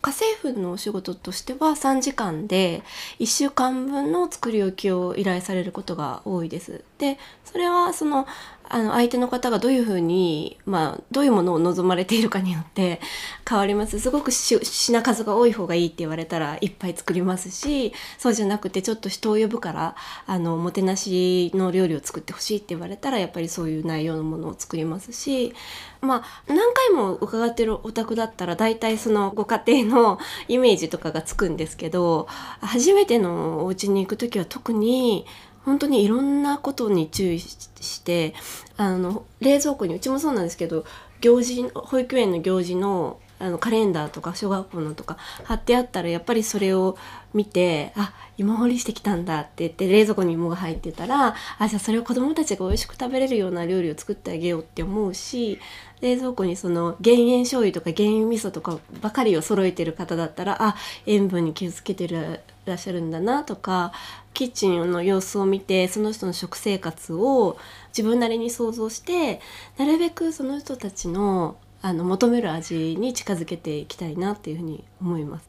家政婦のお仕事としては3時間で1週間分の作り置きを依頼されることが多いです。でそれはそのあの相手の方がどういうふうに、まあ、どういうものを望まれているかによって 変わります。すごく品数が多い方がいいって言われたらいっぱい作りますしそうじゃなくてちょっと人を呼ぶからあのもてなしの料理を作ってほしいって言われたらやっぱりそういう内容のものを作りますしまあ何回も伺ってるお宅だったら大体そのご家庭の イメージとかがつくんですけど初めてのお家に行く時は特に本当にいろんなことに注意してあの冷蔵庫にうちもそうなんですけど行事保育園の行事のあのカレンダーとか小学校のとか貼ってあったらやっぱりそれを見てあ芋掘りしてきたんだって言って冷蔵庫に芋が入ってたらあじゃあそれを子どもたちが美味しく食べれるような料理を作ってあげようって思うし冷蔵庫にその減塩醤油とか減塩味噌とかばかりを揃えてる方だったらあ塩分に気をつけてるらっしゃるんだなとかキッチンの様子を見てその人の食生活を自分なりに想像してなるべくその人たちのあの求める味に近づけていきたいなっていうふうに思います。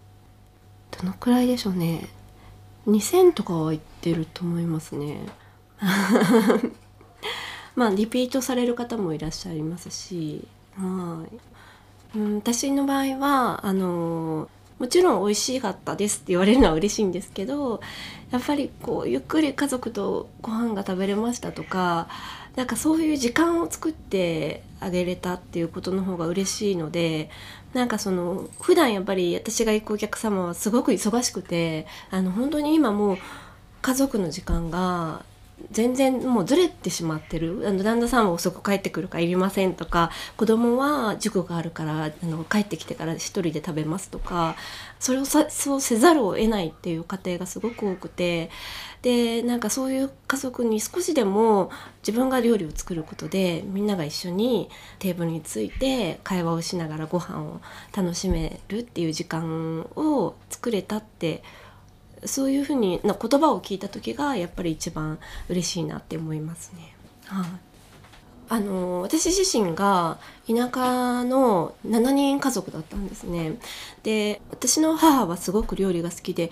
どのくらいでしょうね2000とかは言ってると思いますね。まあリピートされる方もいらっしゃいますし、はい、うん、私の場合はあのもちろん美味しかったですって言われるのは嬉しいんですけどやっぱりこうゆっくり家族とご飯が食べれましたとかなんかそういう時間を作ってあげれたっていうことの方が嬉しいのでなんかその普段やっぱり私が行くお客様はすごく忙しくてあの本当に今もう家族の時間が全然もうずれてしまってる。あの旦那さんは遅く帰ってくるからいりませんとか子供は塾があるからあの帰ってきてから一人で食べますとかそれをそうせざるを得ないっていう家庭がすごく多くてでなんかそういう家族に少しでも自分が料理を作ることでみんなが一緒にテーブルについて会話をしながらご飯を楽しめるっていう時間を作れたってそういうふうにな言葉を聞いた時がやっぱり一番嬉しいなって思いますね。はい、あの私自身が田舎の7人家族だったんですね。で私の母はすごく料理が好きで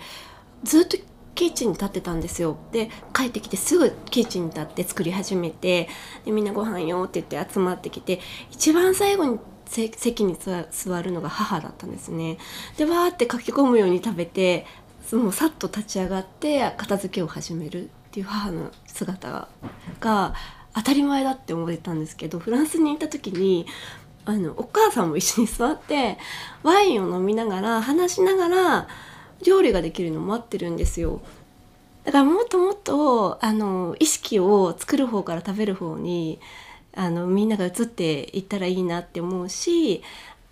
ずっとキッチンに立ってたんですよで帰ってきてすぐキッチンに立って作り始めてでみんなご飯よって言って集まってきて一番最後に席に座るのが母だったんですねでわーって書き込むように食べてもうさっと立ち上がって片付けを始めるっていう母の姿が当たり前だって思ってたんですけどフランスに行った時にあのお母さんも一緒に座ってワインを飲みながら話しながら料理ができるの待ってるんですよ。だからもっともっとあの意識を作る方から食べる方にあのみんなが移っていったらいいなって思うし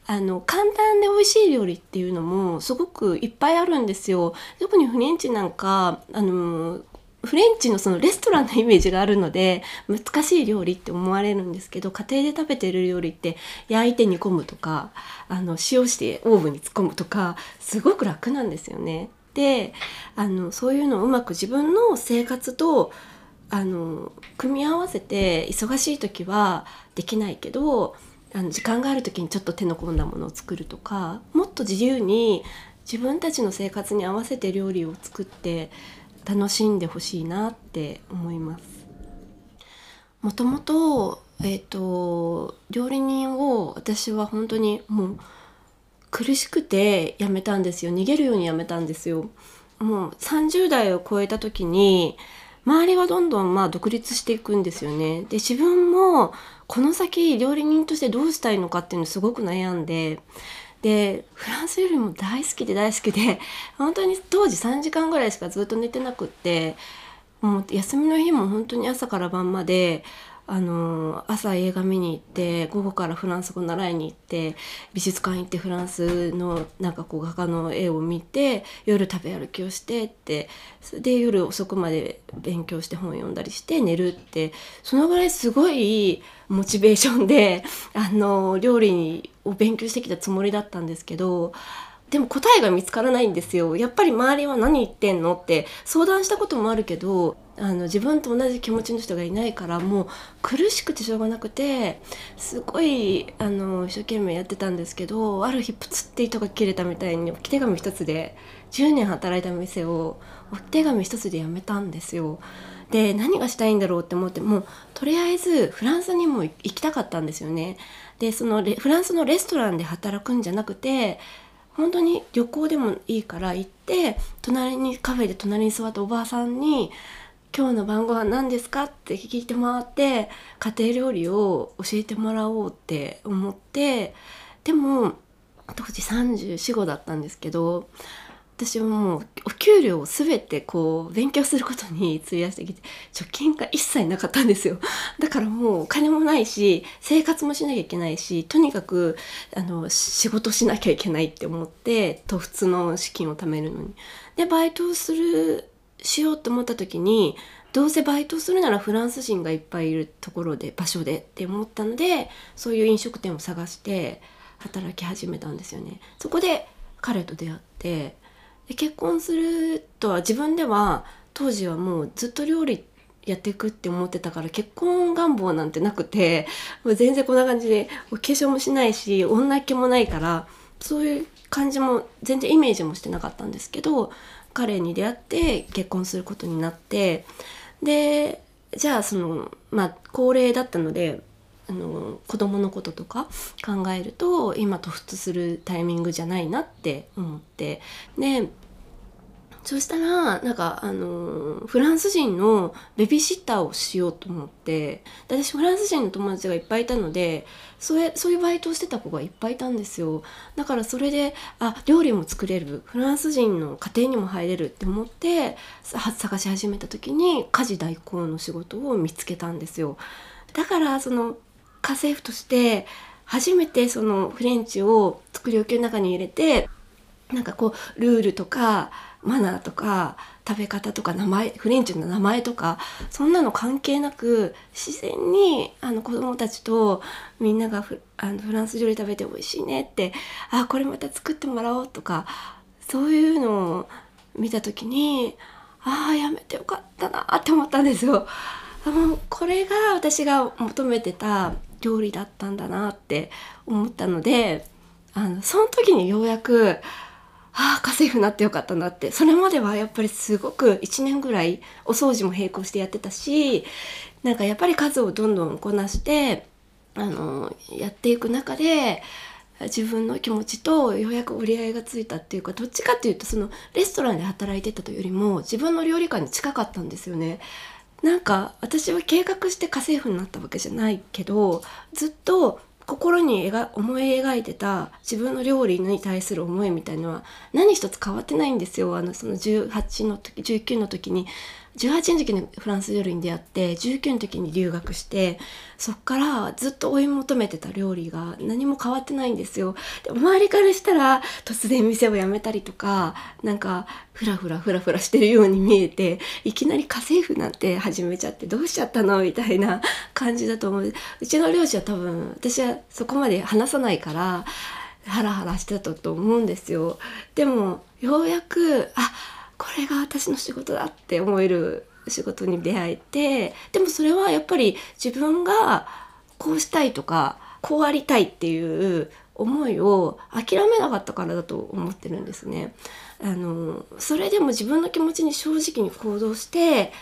あの簡単で美味しい料理っていうのもすごくいっぱいあるんですよ。特にフレンチなんかあのフレンチのそのレストランのイメージがあるので難しい料理って思われるんですけど家庭で食べてる料理って焼いて煮込むとかあの塩してオーブンに突っ込むとかすごく楽なんですよね。であのそういうのをうまく自分の生活とあの組み合わせて忙しい時はできないけどあの時間がある時にちょっと手の込んだものを作るとかもっと自由に自分たちの生活に合わせて料理を作って楽しんでほしいなって思います。もともと,、えーと、料理人を私は本当にもう苦しくて辞めたんですよ逃げるように辞めたんですよ。もう30代を超えた時に周りはどんどんまあ独立していくんですよね。で自分もこの先料理人としてどうしたいのかっていうのすごく悩んででフランス料理も大好きで大好きで本当に当時3時間ぐらいしかずっと寝てなくってもう休みの日も本当に朝から晩まであの朝映画見に行って午後からフランス語習いに行って美術館行ってフランスのなんかこう画家の絵を見て夜食べ歩きをしてってで夜遅くまで勉強して本読んだりして寝るってそのぐらいすごいモチベーションであの料理を勉強してきたつもりだったんですけどでも答えが見つからないんですよやっぱり周りは何言ってんのって相談したこともあるけどあの自分と同じ気持ちの人がいないからもう苦しくてしょうがなくてすごいあの一生懸命やってたんですけどある日プツって糸が切れたみたいに置き手紙一つで10年働いた店を置き手紙一つで辞めたんですよ。で何がしたいんだろうって思ってもうとりあえずフランスにも行きたかったんですよね。でそのフランスのレストランで働くんじゃなくて本当に旅行でもいいから行って隣にカフェで隣に座ったおばあさんに「今日の晩ご飯何ですか?」って聞いてもらって家庭料理を教えてもらおうって思ってでも当時345だったんですけど私はもうお給料を全てこう勉強することに 費やしてきて貯金が一切なかったんですよ。だからもうお金もないし生活もしなきゃいけないしとにかくあの仕事しなきゃいけないって思ってと普通の資金を貯めるのに。でバイトをするしようと思った時にどうせバイトするならフランス人がいっぱいいるところで場所でって思ったのでそういう飲食店を探して働き始めたんですよね。そこで彼と出会ってで結婚するとは自分では当時はもうずっと料理やっていくって思ってたから結婚願望なんてなくてもう全然こんな感じでお化粧もしないし女気もないからそういう感じも全然イメージもしてなかったんですけど彼に出会って結婚することになってでじゃあそのまあ高齢だったのであの子供のこととか考えると今突出するタイミングじゃないなって思って。でそしたらなんかあのフランス人のベビーシッターをしようと思って私フランス人の友達がいっぱいいたのでそれそういうバイトをしてた子がいっぱいいたんですよ。だからそれであ料理も作れるフランス人の家庭にも入れるって思って探し始めた時に家事代行の仕事を見つけたんですよ。だからその家政婦として初めてそのフレンチを作り置きの中に入れてなんかこうルールとかマナーとか食べ方とか名前フレンチの名前とかそんなの関係なく自然にあの子供たちとみんながフあのフランス料理食べて美味しいねってあこれまた作ってもらおうとかそういうのを見た時にああやめてよかったなって思ったんですよ。もうこれが私が求めてた料理だったんだなって思ったのであのその時にようやくああ家政婦になってよかったなってそれまではやっぱりすごく1年ぐらいお掃除も並行してやってたしなんかやっぱり数をどんどんこなしてあのやっていく中で自分の気持ちとようやく折り合いがついたっていうかどっちかっていうとそのレストランで働いてたというよりも自分の料理観に近かったんですよね。なんか私は計画して家政婦になったわけじゃないけどずっと心に思い描いてた自分の料理に対する思いみたいのは何一つ変わってないんですよ。あのその18の時19の時に。18の時にフランス料理に出会って19の時に留学してそっからずっと追い求めてた料理が何も変わってないんですよ。で周りからしたら突然店を辞めたりとかなんかフラフラフラフラしてるように見えていきなり家政婦なんて始めちゃってどうしちゃったのみたいな 感じだと思う。うちの両親は多分私はそこまで話さないからハラハラしてたと思うんですよ。でもようやくあこれが私の仕事だって思える仕事に出会えてでもそれはやっぱり自分がこうしたいとかこうありたいっていう思いを諦めなかったからだと思ってるんですね。あのそれでも自分の気持ちに正直に行動して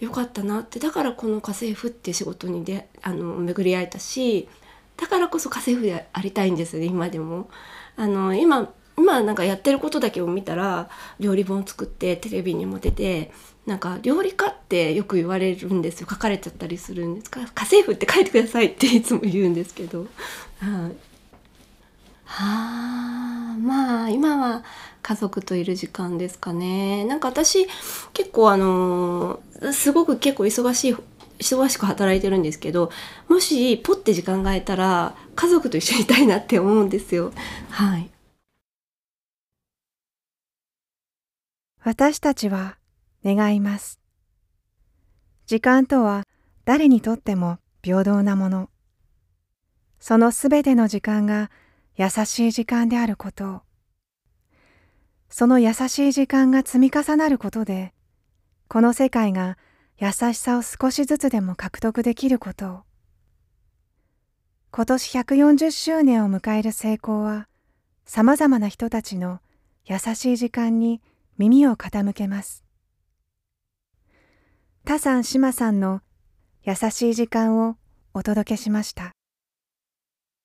よかったなってだからこの家政婦っていう仕事にであの巡り会えたしだからこそ家政婦でありたいんですよね今でも。あの今今なんかやってることだけを見たら料理本作ってテレビにも出てなんか料理家ってよく言われるんですよ。書かれちゃったりするんですか？家政婦って書いてくださいっていつも言うんですけど。はい。はあまあ今は家族といる時間ですかね。なんか私結構あのすごく結構忙しい忙しく働いてるんですけどもしポッて時間が空いたら家族と一緒にいたいなって思うんですよ。はい。私たちは願います。時間とは誰にとっても平等なもの。そのすべての時間が優しい時間であることをその優しい時間が積み重なることで、この世界が優しさを少しずつでも獲得できることを。今年140周年を迎える成功は、様々な人たちの優しい時間に耳を傾けます。タさん、シマさんの優しい時間をお届けしました。